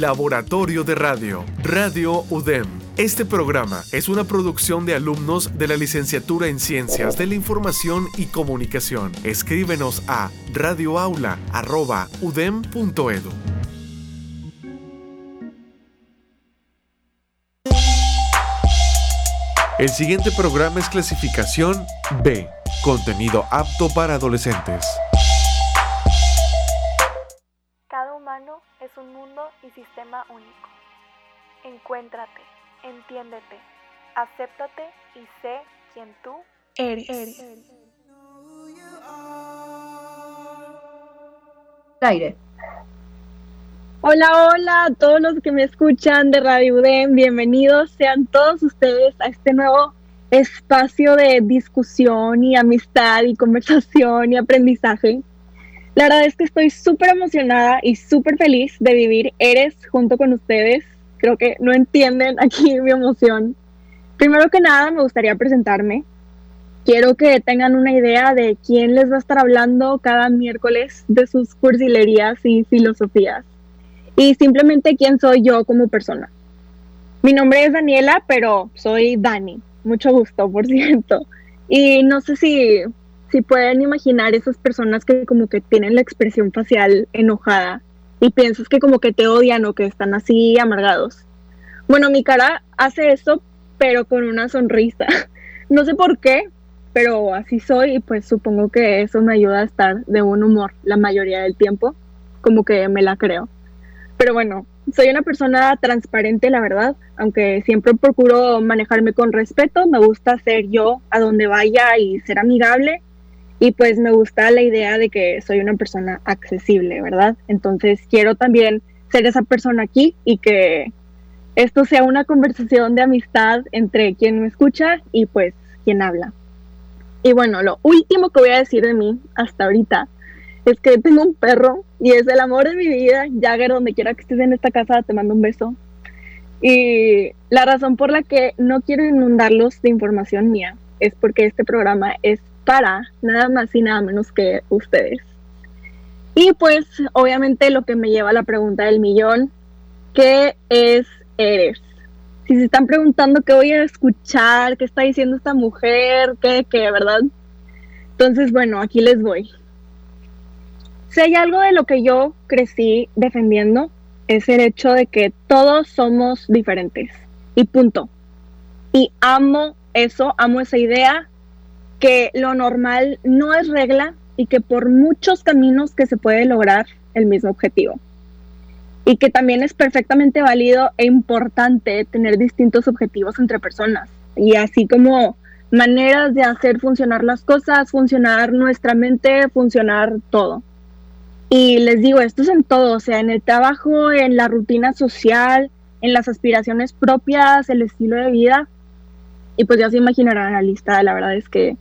Laboratorio de Radio, Radio UDEM. Este programa es una producción de alumnos de la licenciatura en Ciencias de la Información y Comunicación. Escríbenos a radioaula.udem.edu. El siguiente programa es clasificación B, contenido apto para adolescentes. Y sistema único. Encuéntrate, entiéndete, acéptate y sé quien tú eres. Aire. Hola, hola a todos los que me escuchan de Radio UDEM, bienvenidos sean todos ustedes a este nuevo espacio de discusión y amistad y conversación y aprendizaje. La verdad es que estoy súper emocionada y súper feliz de vivir Eres junto con ustedes. Creo que no entienden aquí mi emoción. Primero que nada, me gustaría presentarme. Quiero que tengan una idea de quién les va a estar hablando cada miércoles de sus cursilerías y filosofías y simplemente quién soy yo como persona. Mi nombre es Daniela, pero soy Dani. Mucho gusto, por cierto. Y no sé si, si pueden imaginar esas personas que como que tienen la expresión facial enojada y piensas que como que te odian o que están así amargados. Bueno, mi cara hace eso, pero con una sonrisa. No sé por qué, pero así soy y pues supongo que eso me ayuda a estar de buen humor la mayoría del tiempo, como que me la creo. Pero bueno, soy una persona transparente, la verdad, aunque siempre procuro manejarme con respeto, me gusta ser yo a donde vaya y ser amigable y pues me gusta la idea de que soy una persona accesible, ¿verdad? Entonces quiero también ser esa persona aquí y que esto sea una conversación de amistad entre quien me escucha y pues quien habla. Y bueno, lo último que voy a decir de mí hasta ahorita es que tengo un perro y es el amor de mi vida. Jagger, donde quiera que estés en esta casa, te mando un beso. Y la razón por la que no quiero inundarlos de información mía es porque este programa es para nada más y nada menos que ustedes. Y pues obviamente lo que me lleva a la pregunta del millón, ¿qué es eres? Si se están preguntando qué voy a escuchar, qué está diciendo esta mujer, qué, qué, ¿verdad? Entonces, bueno, aquí les voy. Si hay algo de lo que yo crecí defendiendo, es el hecho de que todos somos diferentes. Y punto. Y amo eso, amo esa idea, que lo normal no es regla y que por muchos caminos que se puede lograr el mismo objetivo. Y que también es perfectamente válido e importante tener distintos objetivos entre personas. Y así como maneras de hacer funcionar las cosas, funcionar nuestra mente, funcionar todo. Y les digo, esto es en todo, o sea, en el trabajo, en la rutina social, en las aspiraciones propias, el estilo de vida. Y pues ya se imaginarán la lista, la verdad es que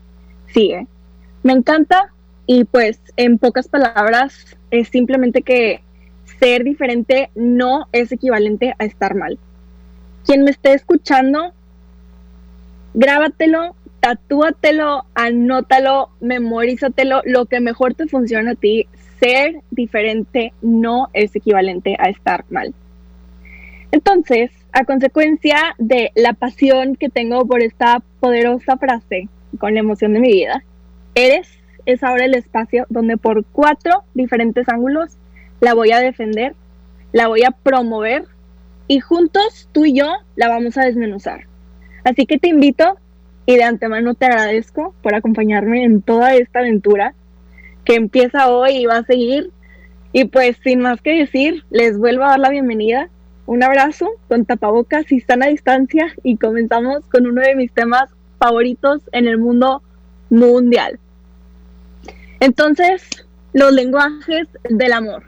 sigue. Me encanta y pues en pocas palabras es simplemente que ser diferente no es equivalente a estar mal. Quien me esté escuchando, grábatelo, tatúatelo, anótalo, memorízatelo, lo que mejor te funciona a ti ser diferente no es equivalente a estar mal. Entonces, a consecuencia de la pasión que tengo por esta poderosa frase con la emoción de mi vida, eres es ahora el espacio donde por cuatro diferentes ángulos la voy a defender, la voy a promover y juntos tú y yo la vamos a desmenuzar. Así que te invito y de antemano te agradezco por acompañarme en toda esta aventura que empieza hoy y va a seguir. Y pues sin más que decir, les vuelvo a dar la bienvenida. Un abrazo con tapabocas y sana distancia y comenzamos con uno de mis temas favoritos en el mundo mundial. Entonces, los lenguajes del amor.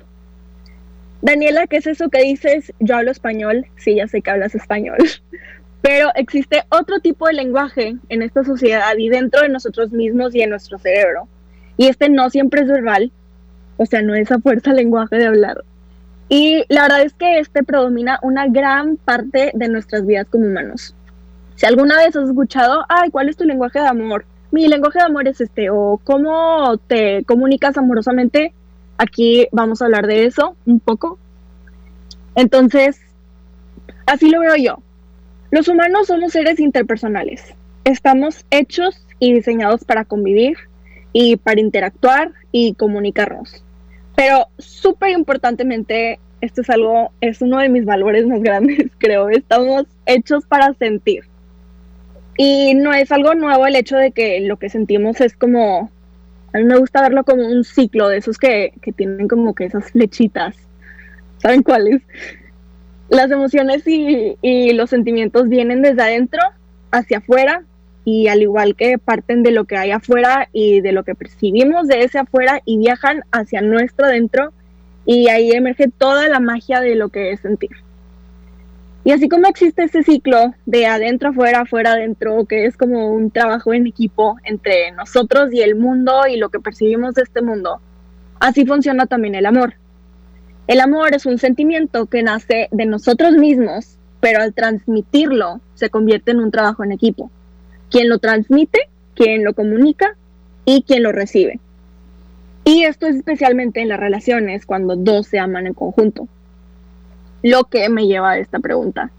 Daniela, ¿qué es eso que dices? Yo hablo español, sí, ya sé que hablas español, pero existe otro tipo de lenguaje en esta sociedad y dentro de nosotros mismos y en nuestro cerebro. Y este no siempre es verbal, o sea, no es a fuerza lenguaje de hablar. Y la verdad es que este predomina una gran parte de nuestras vidas como humanos. Si alguna vez has escuchado, ay, ¿cuál es tu lenguaje de amor? Mi lenguaje de amor es este, o cómo te comunicas amorosamente, aquí vamos a hablar de eso un poco. Entonces, así lo veo yo. Los humanos somos seres interpersonales. Estamos hechos y diseñados para convivir y para interactuar y comunicarnos. Pero súper importantemente, esto es algo, es uno de mis valores más grandes, creo. Estamos hechos para sentir. Y no es algo nuevo el hecho de que lo que sentimos es como, a mí me gusta verlo como un ciclo de esos que, que tienen como que esas flechitas. ¿Saben cuáles? Las emociones y, los sentimientos vienen desde adentro hacia afuera y al igual que parten de lo que hay afuera y de lo que percibimos de ese afuera y viajan hacia nuestro adentro y ahí emerge toda la magia de lo que es sentir. Y así como existe ese ciclo de adentro afuera, afuera adentro, que es como un trabajo en equipo entre nosotros y el mundo y lo que percibimos de este mundo, así funciona también el amor. El amor es un sentimiento que nace de nosotros mismos, pero al transmitirlo se convierte en un trabajo en equipo. Quien lo transmite, quien lo comunica y quien lo recibe. Y esto es especialmente en las relaciones cuando dos se aman en conjunto. Lo que me lleva a esta pregunta.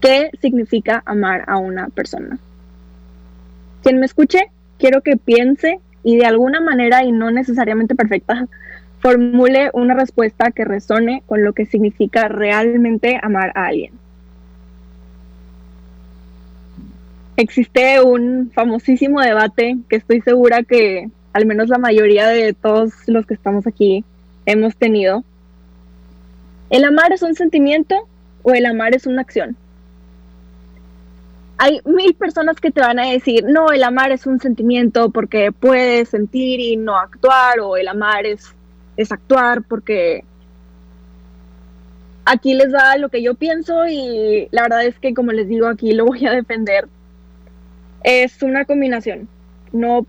¿Qué significa amar a una persona? Quien me escuche, quiero que piense y de alguna manera, y no necesariamente perfecta, formule una respuesta que resone con lo que significa realmente amar a alguien. Existe un famosísimo debate que estoy segura que al menos la mayoría de todos los que estamos aquí hemos tenido. ¿El amar es un sentimiento o el amar es una acción? Hay mil personas que te van a decir, no, el amar es un sentimiento porque puedes sentir y no actuar, o el amar es, es actuar porque aquí les da lo que yo pienso y la verdad es que como les digo aquí lo voy a defender. Es una combinación. No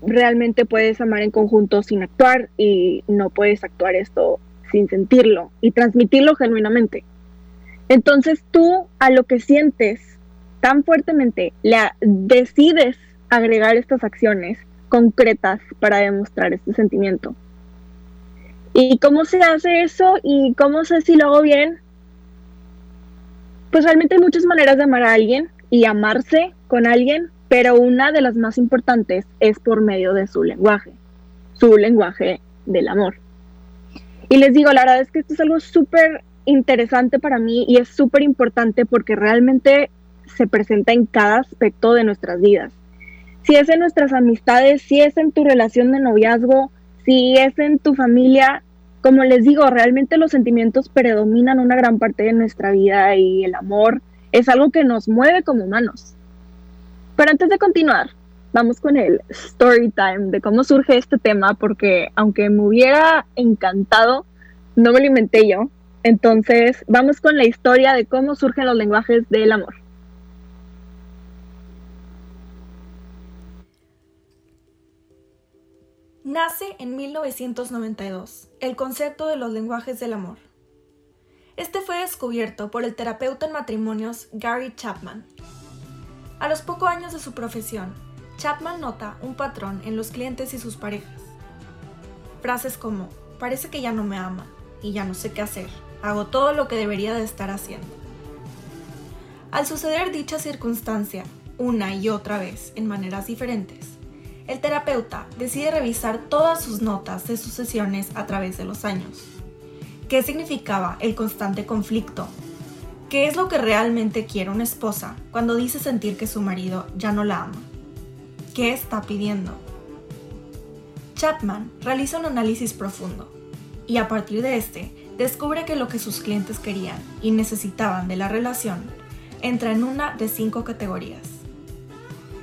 realmente puedes amar en conjunto sin actuar y no puedes actuar esto sin sentirlo y transmitirlo genuinamente. Entonces tú a lo que sientes tan fuertemente le decides agregar estas acciones concretas para demostrar este sentimiento. ¿Y cómo se hace eso? ¿Y cómo sé si lo hago bien? Pues realmente hay muchas maneras de amar a alguien y amarse con alguien pero una de las más importantes es por medio de su lenguaje, su lenguaje del amor. Y les digo, la verdad es que esto es algo súper interesante para mí y es súper importante porque realmente se presenta en cada aspecto de nuestras vidas. Si es en nuestras amistades, si es en tu relación de noviazgo, si es en tu familia, como les digo, realmente los sentimientos predominan una gran parte de nuestra vida y el amor es algo que nos mueve como humanos. Pero antes de continuar, vamos con el story time de cómo surge este tema, porque aunque me hubiera encantado, no me lo inventé yo. Entonces, vamos con la historia de cómo surgen los lenguajes del amor. Nace en 1992 el concepto de los lenguajes del amor. Este fue descubierto por el terapeuta en matrimonios Gary Chapman a los pocos años de su profesión, Chapman nota un patrón en los clientes y sus parejas. Frases como, parece que ya no me ama y ya no sé qué hacer, hago todo lo que debería de estar haciendo. Al suceder dicha circunstancia, una y otra vez en maneras diferentes, el terapeuta decide revisar todas sus notas de sus sesiones a través de los años. ¿Qué significaba el constante conflicto ¿Qué es lo que realmente quiere una esposa cuando dice sentir que su marido ya no la ama? ¿Qué está pidiendo? Chapman realiza un análisis profundo y a partir de este descubre que lo que sus clientes querían y necesitaban de la relación entra en una de cinco categorías.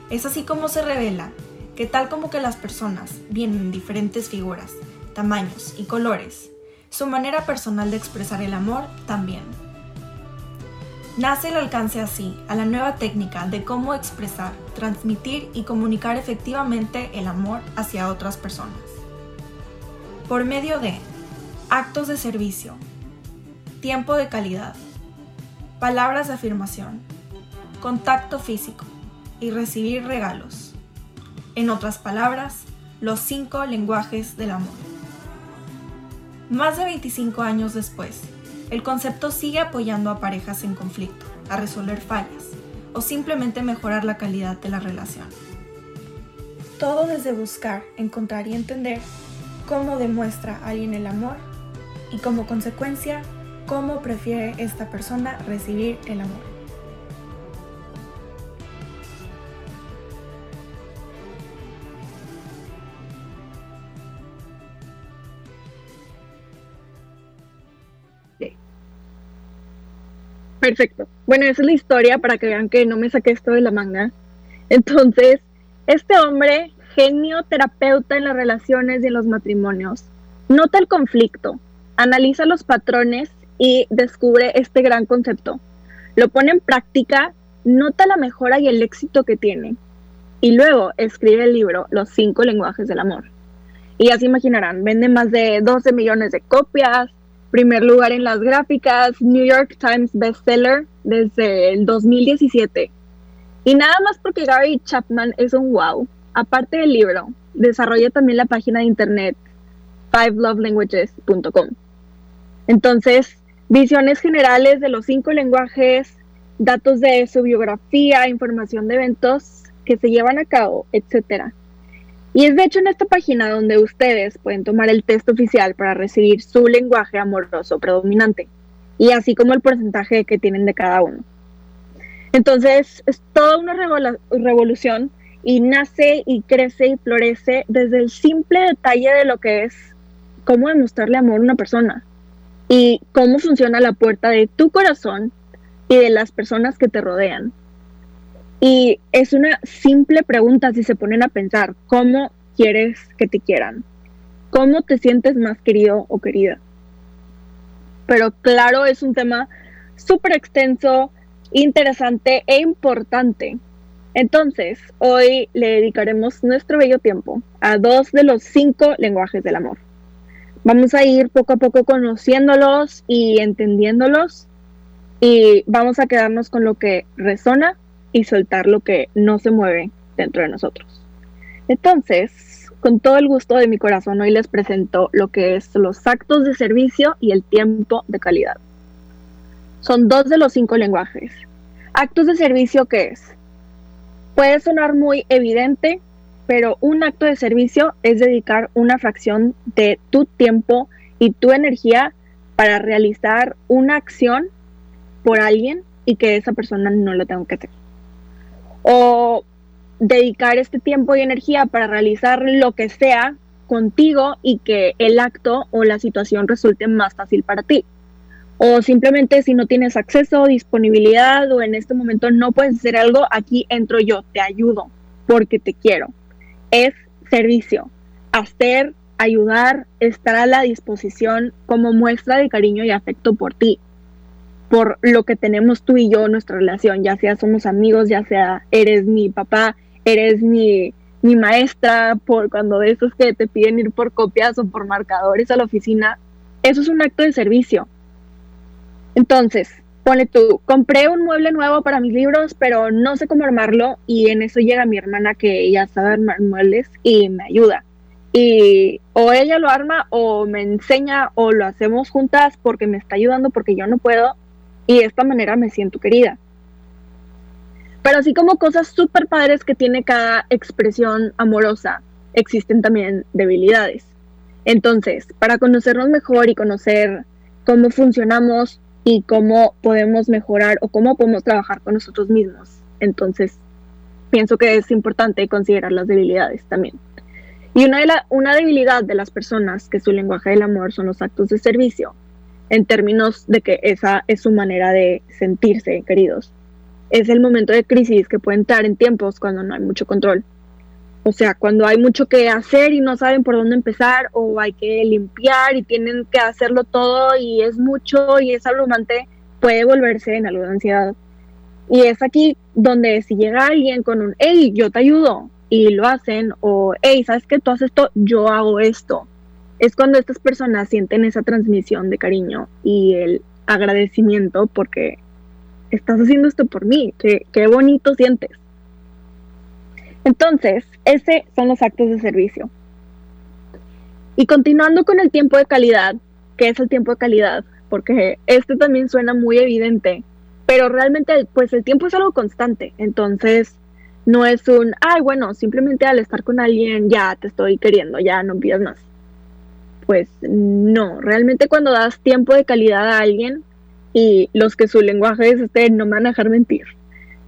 Es así como se revela que tal como que las personas vienen en diferentes figuras, tamaños y colores, su manera personal de expresar el amor también. Nace el alcance así a la nueva técnica de cómo expresar, transmitir y comunicar efectivamente el amor hacia otras personas. Por medio de actos de servicio, tiempo de calidad, palabras de afirmación, contacto físico y recibir regalos. En otras palabras, los cinco lenguajes del amor. Más de 25 años después, el concepto sigue apoyando a parejas en conflicto, a resolver fallas o simplemente mejorar la calidad de la relación. Todo desde buscar, encontrar y entender cómo demuestra alguien el amor y como consecuencia cómo prefiere esta persona recibir el amor. Perfecto. Bueno, esa es la historia para que vean que no me saqué esto de la manga. Entonces, este hombre, genio terapeuta en las relaciones y en los matrimonios, nota el conflicto, analiza los patrones y descubre este gran concepto. Lo pone en práctica, nota la mejora y el éxito que tiene. Y luego escribe el libro Los cinco lenguajes del amor. Y ya se imaginarán, vende más de 12 millones de copias, primer lugar en las gráficas, New York Times bestseller desde el 2017. Y nada más porque Gary Chapman es un wow. Aparte del libro, desarrolla también la página de internet fivelovelanguages.com. Entonces, visiones generales de los cinco lenguajes, datos de su biografía, información de eventos que se llevan a cabo, etcétera. Y es de hecho en esta página donde ustedes pueden tomar el test oficial para recibir su lenguaje amoroso predominante y así como el porcentaje que tienen de cada uno. Entonces es toda una revolución y nace y crece y florece desde el simple detalle de lo que es cómo demostrarle amor a una persona y cómo funciona la puerta de tu corazón y de las personas que te rodean. Y es una simple pregunta si se ponen a pensar, ¿cómo quieres que te quieran? ¿Cómo te sientes más querido o querida? Pero claro, es un tema súper extenso, interesante e importante. Entonces, hoy le dedicaremos nuestro bello tiempo a dos de los cinco lenguajes del amor. Vamos a ir poco a poco conociéndolos y entendiéndolos y vamos a quedarnos con lo que resona y soltar lo que no se mueve dentro de nosotros. Entonces, con todo el gusto de mi corazón, hoy les presento lo que es los actos de servicio y el tiempo de calidad. Son dos de los cinco lenguajes. Actos de servicio, ¿qué es? Puede sonar muy evidente, pero un acto de servicio es dedicar una fracción de tu tiempo y tu energía para realizar una acción por alguien y que esa persona no lo tenga que hacer o dedicar este tiempo y energía para realizar lo que sea contigo y que el acto o la situación resulte más fácil para ti. O simplemente si no tienes acceso, disponibilidad o en este momento no puedes hacer algo, aquí entro yo, te ayudo porque te quiero. Es servicio, hacer, ayudar, estar a la disposición como muestra de cariño y afecto por ti por lo que tenemos tú y yo, nuestra relación, ya sea somos amigos, ya sea eres mi papá, eres mi, mi maestra, por cuando de esos que te piden ir por copias o por marcadores a la oficina, eso es un acto de servicio. Entonces, pone tú, compré un mueble nuevo para mis libros, pero no sé cómo armarlo y en eso llega mi hermana que ella sabe armar muebles y me ayuda. Y o ella lo arma o me enseña o lo hacemos juntas porque me está ayudando porque yo no puedo y de esta manera me siento querida. Pero así como cosas súper padres que tiene cada expresión amorosa, existen también debilidades. Entonces, para conocernos mejor y conocer cómo funcionamos y cómo podemos mejorar o cómo podemos trabajar con nosotros mismos, entonces pienso que es importante considerar las debilidades también. Y una, de la, una debilidad de las personas que su lenguaje del amor son los actos de servicio en términos de que esa es su manera de sentirse queridos. Es el momento de crisis que puede entrar en tiempos cuando no hay mucho control. O sea, cuando hay mucho que hacer y no saben por dónde empezar o hay que limpiar y tienen que hacerlo todo y es mucho y es abrumante, puede volverse en algo de ansiedad. Y es aquí donde si llega alguien con un, hey, yo te ayudo y lo hacen o, hey, ¿sabes qué? Tú haces esto, yo hago esto es cuando estas personas sienten esa transmisión de cariño y el agradecimiento porque estás haciendo esto por mí, qué, qué bonito sientes. Entonces, ese son los actos de servicio. Y continuando con el tiempo de calidad, ¿qué es el tiempo de calidad? porque este también suena muy evidente, pero realmente pues el tiempo es algo constante, entonces no es un, ay, bueno, simplemente al estar con alguien ya te estoy queriendo, ya no pidas más. Pues no, realmente cuando das tiempo de calidad a alguien y los que su lenguaje es este, no me van a dejar mentir.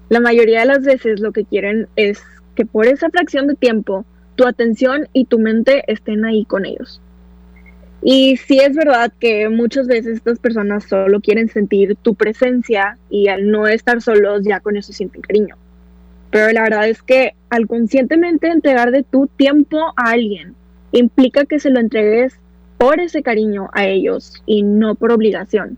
La mayoría de las veces lo que quieren es que por esa fracción de tiempo tu atención y tu mente estén ahí con ellos. Y sí es verdad que muchas veces estas personas solo quieren sentir tu presencia y al no estar solos ya con eso sienten cariño. Pero la verdad es que al conscientemente entregar de tu tiempo a alguien implica que se lo entregues por ese cariño a ellos y no por obligación.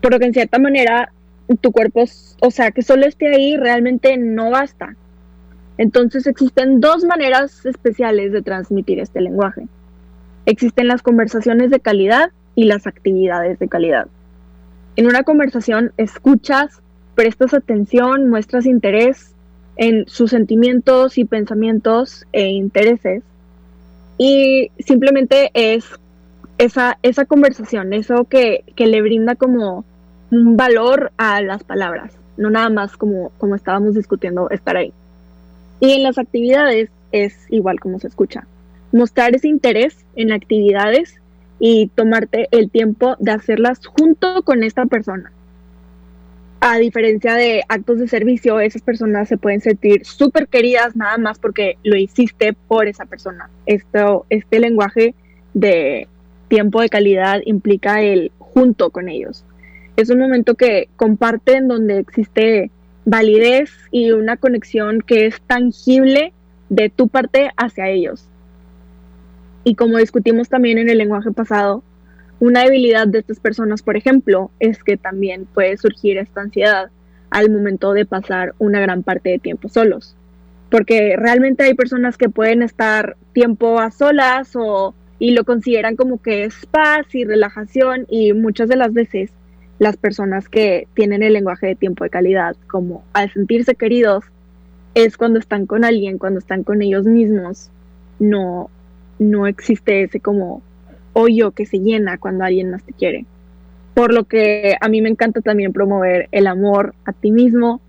Por lo que en cierta manera tu cuerpo, o sea, que solo esté ahí realmente no basta. Entonces existen dos maneras especiales de transmitir este lenguaje. Existen las conversaciones de calidad y las actividades de calidad. En una conversación escuchas, prestas atención, muestras interés en sus sentimientos y pensamientos e intereses. Y simplemente es esa, esa conversación, eso que, que le brinda como un valor a las palabras, no nada más como, como estábamos discutiendo estar ahí. Y en las actividades es igual como se escucha. Mostrar ese interés en actividades y tomarte el tiempo de hacerlas junto con esta persona. A diferencia de actos de servicio, esas personas se pueden sentir súper queridas nada más porque lo hiciste por esa persona. Esto, este lenguaje de tiempo de calidad implica el junto con ellos. Es un momento que comparten donde existe validez y una conexión que es tangible de tu parte hacia ellos. Y como discutimos también en el lenguaje pasado, una debilidad de estas personas, por ejemplo, es que también puede surgir esta ansiedad al momento de pasar una gran parte de tiempo solos. Porque realmente hay personas que pueden estar tiempo a solas o y lo consideran como que es paz y relajación y muchas de las veces las personas que tienen el lenguaje de tiempo de calidad, como al sentirse queridos, es cuando están con alguien, cuando están con ellos mismos, no, no existe ese como hoyo que se llena cuando alguien más te quiere. Por lo que a mí me encanta también promover el amor a ti mismo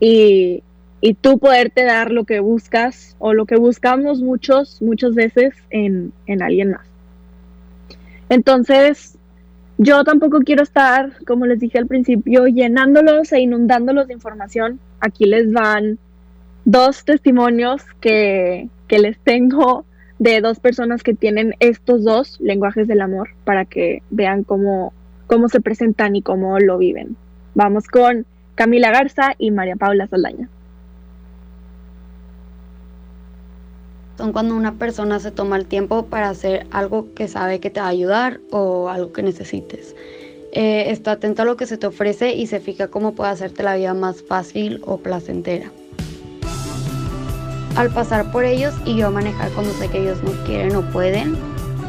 y, y tú poderte dar lo que buscas o lo que buscamos muchos, muchas veces en, en alguien más. Entonces, yo tampoco quiero estar, como les dije al principio, llenándolos e inundándolos de información. Aquí les van dos testimonios que, que les tengo de dos personas que tienen estos dos lenguajes del amor para que vean cómo, cómo se presentan y cómo lo viven. Vamos con Camila Garza y María Paula Saldaña. son cuando una persona se toma el tiempo para hacer algo que sabe que te va a ayudar o algo que necesites. Eh, está atento a lo que se te ofrece y se fija cómo puede hacerte la vida más fácil o placentera. Al pasar por ellos y yo manejar cuando sé que ellos no quieren o pueden,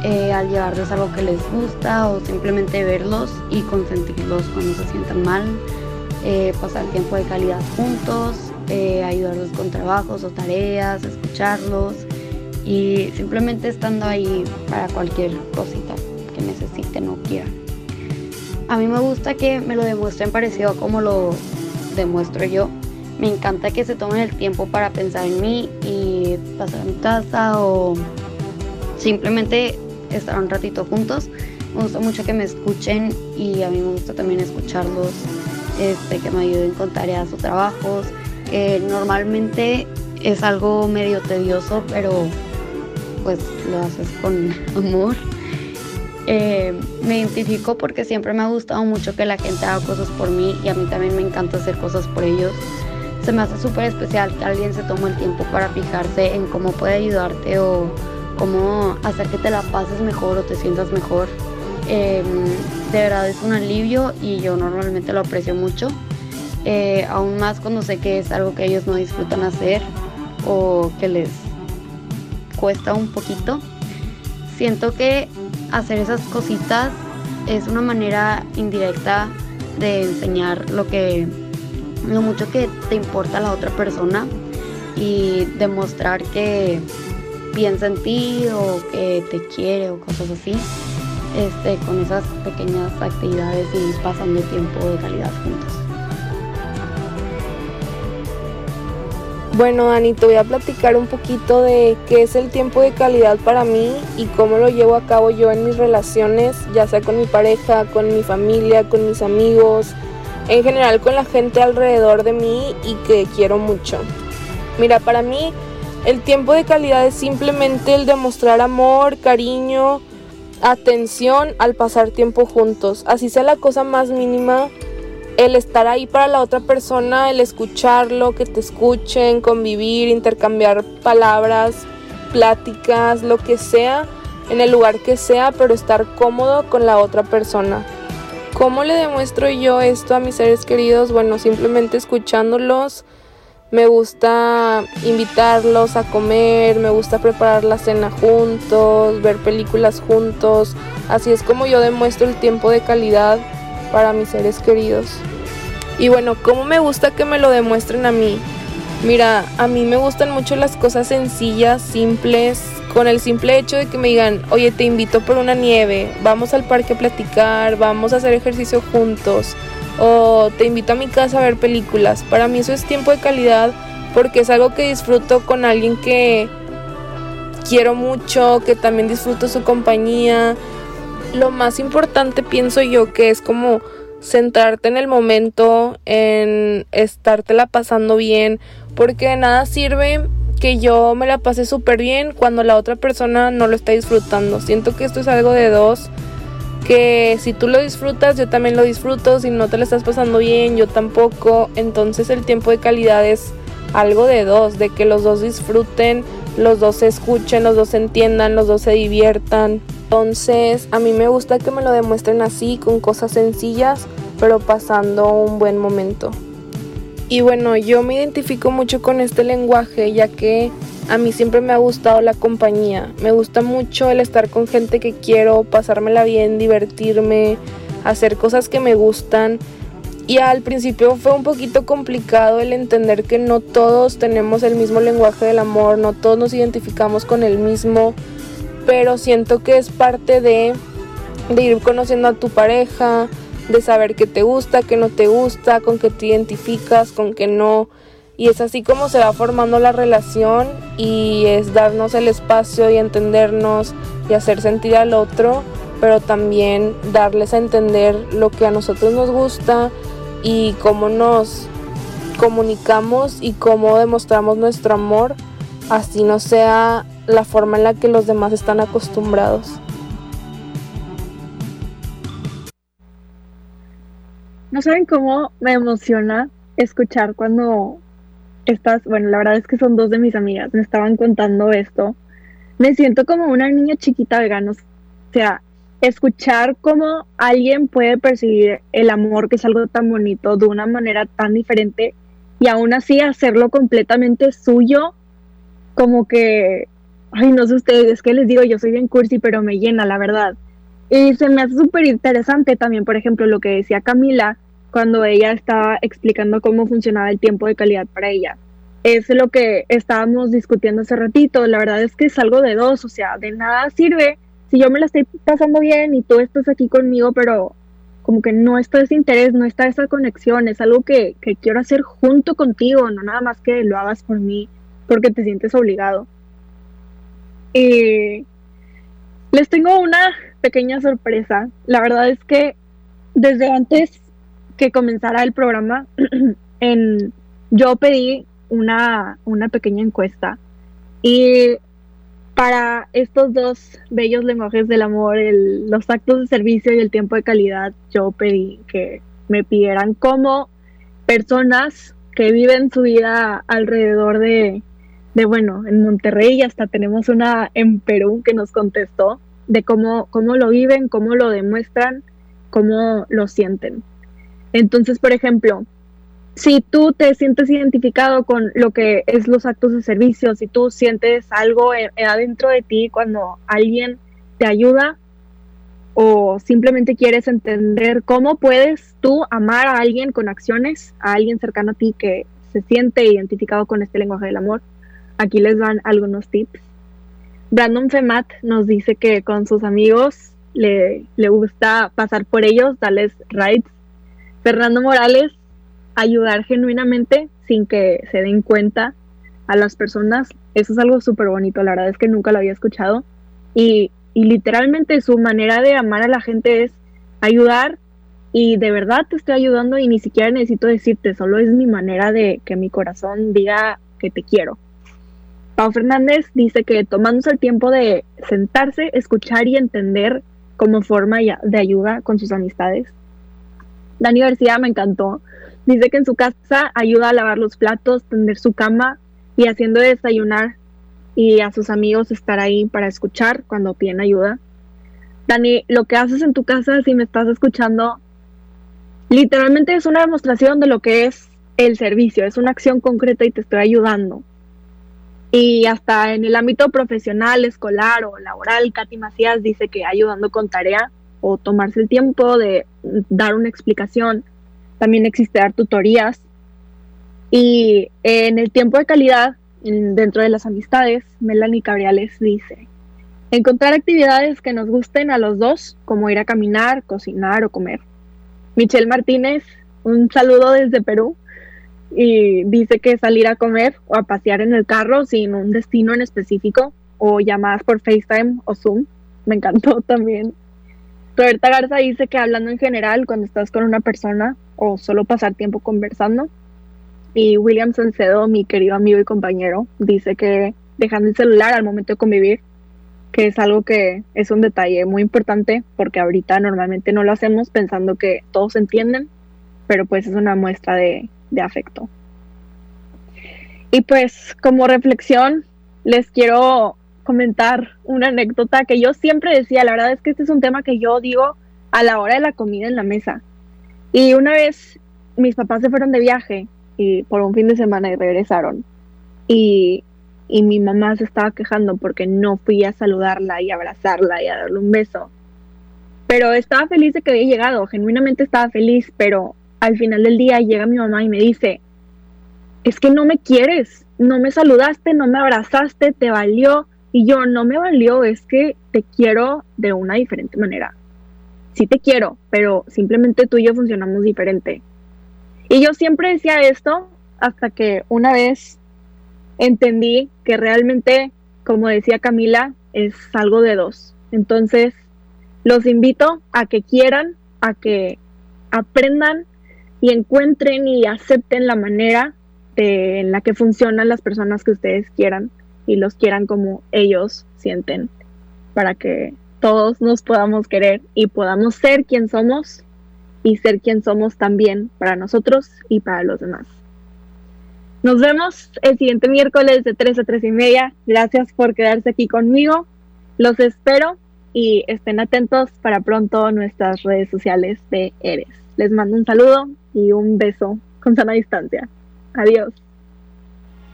eh, al llevarles algo que les gusta o simplemente verlos y consentirlos cuando se sientan mal, eh, pasar tiempo de calidad juntos, ayudarlos con trabajos o tareas, escucharlos, y simplemente estando ahí para cualquier cosita que necesiten o quieran. A mí me gusta que me lo demuestren parecido a como lo demuestro yo. Me encanta que se tomen el tiempo para pensar en mí y pasar a mi casa o simplemente estar un ratito juntos. Me gusta mucho que me escuchen y a mí me gusta también escucharlos, este, que me ayuden con tareas o trabajos. que normalmente es algo medio tedioso, pero pues lo haces con amor. Eh, me identifico porque siempre me ha gustado mucho que la gente haga cosas por mí y a mí también me encanta hacer cosas por ellos. Se me hace súper especial que alguien se tome el tiempo para fijarse en cómo puede ayudarte o cómo hacer que te la pases mejor o te sientas mejor. Em, de verdad es un alivio y yo normalmente lo aprecio mucho. Eh, aún más cuando sé que es algo que ellos no disfrutan hacer o que les cuesta un poquito. Siento que hacer esas cositas es una manera indirecta de enseñar lo que lo mucho que te importa la otra persona y demostrar que piensa en ti o que te quiere o cosas así. este, con esas pequeñas actividades y pasando tiempo de calidad juntos. Bueno, Dani, te voy a platicar un poquito de qué es el tiempo de calidad para mí y cómo lo llevo a cabo yo en mis relaciones, ya sea con mi pareja, con mi familia, con mis amigos, en general con la gente alrededor de mí y que quiero mucho. Mira, para mí el tiempo de calidad es simplemente el demostrar amor, cariño, atención al pasar tiempo juntos. Así sea la cosa más mínima, el estar ahí para la otra persona, el escucharlo, que te escuchen, convivir, intercambiar palabras, pláticas, lo que sea, en el lugar que sea, pero estar cómodo con la otra persona. ¿Cómo le demuestro yo esto a mis seres queridos? Bueno, simplemente escuchándolos. Me gusta invitarlos a comer, me gusta preparar la cena juntos, ver películas juntos. Así es como yo demuestro el tiempo de calidad para mis seres queridos. Y bueno, ¿cómo me gusta que me lo demuestren a mí? Mira, a mí me gustan mucho las cosas sencillas, simples, con el simple hecho de que me digan, oye, te invito por una nieve, vamos al parque a platicar, vamos a hacer ejercicio juntos, o te invito a mi casa a ver películas. Para mí eso es tiempo de calidad porque es algo que disfruto con alguien que quiero mucho, que también disfruto su compañía lo más importante pienso yo que es como centrarte en el momento, en estártela pasando bien, porque de nada sirve que yo me la pase súper bien cuando la otra persona no lo está disfrutando. Siento que esto es algo de dos, que si tú lo disfrutas, yo también lo disfruto, si no te la estás pasando bien, yo tampoco. Entonces el tiempo de calidad es algo de dos, de que los dos disfruten, los dos se escuchen, los dos se entiendan, los dos se diviertan. Entonces a mí me gusta que me lo demuestren así, con cosas sencillas, pero pasando un buen momento. Y bueno, yo me identifico mucho con este lenguaje ya que a mí siempre me ha gustado la compañía. Me gusta mucho el estar con gente que quiero, pasármela bien, divertirme, hacer cosas que me gustan. Y al principio fue un poquito complicado el entender que no todos tenemos el mismo lenguaje del amor, no todos nos identificamos con el mismo pero siento que es parte de, ir conociendo a tu pareja, de saber qué te gusta, qué no te gusta, con qué te identificas, con qué no. Y es así como se va formando la relación y es darnos el espacio y entendernos y hacer sentir al otro, pero también darles a entender lo que a nosotros nos gusta y cómo nos comunicamos y cómo demostramos nuestro amor, así no sea la forma en la que los demás están acostumbrados. No saben cómo me emociona escuchar cuando estas, bueno, la verdad es que son dos de mis amigas, me estaban contando esto. Me siento como una niña chiquita vegana, o sea, escuchar cómo alguien puede percibir el amor, que es algo tan bonito, de una manera tan diferente, y aún así hacerlo completamente suyo, como que ay, no sé ustedes, es que les digo, yo soy bien cursi, pero me llena, la verdad. Y se me hace súper interesante también, por ejemplo, lo que decía Camila cuando ella estaba explicando cómo funcionaba el tiempo de calidad para ella. Es lo que estábamos discutiendo hace ratito. La verdad es que es algo de dos, o sea, de nada sirve si yo me la estoy pasando bien y tú estás aquí conmigo, pero como que no está ese interés, no está esa conexión, es algo que, que quiero hacer junto contigo, no nada más que lo hagas por mí porque te sientes obligado. Y les tengo una pequeña sorpresa. La verdad es que desde antes que comenzara el programa, yo pedí una, una pequeña encuesta y para estos dos bellos lenguajes del amor, los actos de servicio y el tiempo de calidad, yo pedí que me pidieran como personas que viven su vida alrededor de de bueno, en Monterrey hasta tenemos una en Perú que nos contestó de cómo, cómo lo viven, cómo lo demuestran, cómo lo sienten. Entonces, por ejemplo, si tú te sientes identificado con lo que es los actos de servicio, si tú sientes algo e, adentro de ti cuando alguien te ayuda o simplemente quieres entender cómo puedes tú amar a alguien con acciones, a alguien cercano a ti que se siente identificado con este lenguaje del amor, Aquí les van algunos tips. Brandon Femat nos dice que con sus amigos le, le gusta pasar por ellos, darles rides. Fernando Morales, ayudar genuinamente sin que se den cuenta a las personas. Eso es algo súper bonito, la verdad es que nunca lo había escuchado. Y, y literalmente su manera de amar a la gente es ayudar y de verdad te estoy ayudando y ni siquiera necesito decirte, solo es mi manera de que mi corazón diga que te quiero. Pau Fernández dice que tomándose el tiempo de sentarse, escuchar y entender como forma de ayuda con sus amistades. Dani García me encantó. Dice que en su casa ayuda a lavar los platos, tender su cama y haciendo desayunar y a sus amigos estar ahí para escuchar cuando piden ayuda. Dani, lo que haces en tu casa, si me estás escuchando, literalmente es una demostración de lo que es el servicio, es una acción concreta y te estoy ayudando. Y hasta en el ámbito profesional, escolar o laboral, Katy Macías dice que ayudando con tarea o tomarse el tiempo de dar una explicación. También existe dar tutorías. Y en el tiempo de calidad, dentro de las amistades, Melanie Cabriales dice, encontrar actividades que nos gusten a los dos, como ir a caminar, cocinar o comer. Michelle Martínez, un saludo desde Perú, y dice que salir a comer o a pasear en el carro sin un destino en específico o llamadas por FaceTime o Zoom. Me encantó también. Roberta Garza dice que hablando en general cuando estás con una persona o solo pasar tiempo conversando. Y William Salcedo, mi querido amigo y compañero, dice que dejando el celular al momento de convivir, que es algo que es un detalle muy importante porque ahorita normalmente no lo hacemos pensando que todos entienden, pero pues es una muestra de, de afecto. Y pues como reflexión, les quiero comentar una anécdota que yo siempre decía, la verdad es que este es un tema que yo digo a la hora de la comida en la mesa. Y una vez mis papás se fueron de viaje y por un fin de semana y regresaron. Y, y mi mamá se estaba quejando porque no fui a saludarla y abrazarla y a darle un beso. Pero estaba feliz de que había llegado, genuinamente estaba feliz, pero al final del día llega mi mamá y me dice, es que no me quieres, no me saludaste, no me abrazaste, te valió. Y yo, no me valió, es que te quiero de una diferente manera. Sí te quiero, pero simplemente tú y yo funcionamos diferente. Y yo siempre decía esto hasta que una vez entendí que realmente, como decía Camila, es algo de dos. Entonces, los invito a que quieran, a que aprendan y encuentren y acepten la manera en la que funcionan las personas que ustedes quieran y los quieran como ellos sienten para que todos nos podamos querer y podamos ser quien somos y ser quien somos también para nosotros y para los demás. Nos vemos el siguiente miércoles de 3 a 3 y media. Gracias por quedarse aquí conmigo. Los espero y estén atentos para pronto nuestras redes sociales de Eres. Les mando un saludo y un beso con sana distancia. Adiós.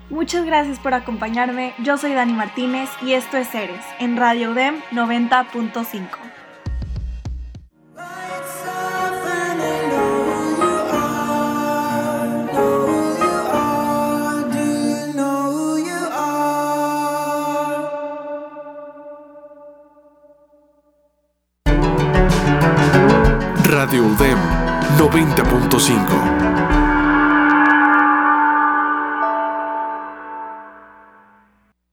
Muchas gracias por acompañarme. Yo soy Dani Martínez y esto es Eres en Radio UDEM 90.5. Radio UDEM 90.5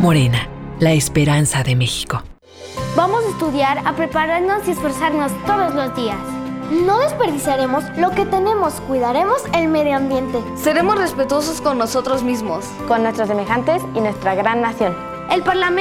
Morena, la esperanza de México. Vamos a estudiar, a prepararnos y esforzarnos todos los días. No desperdiciaremos lo que tenemos, cuidaremos el medio ambiente. Seremos respetuosos con nosotros mismos, con nuestros semejantes y nuestra gran nación. El Parlamento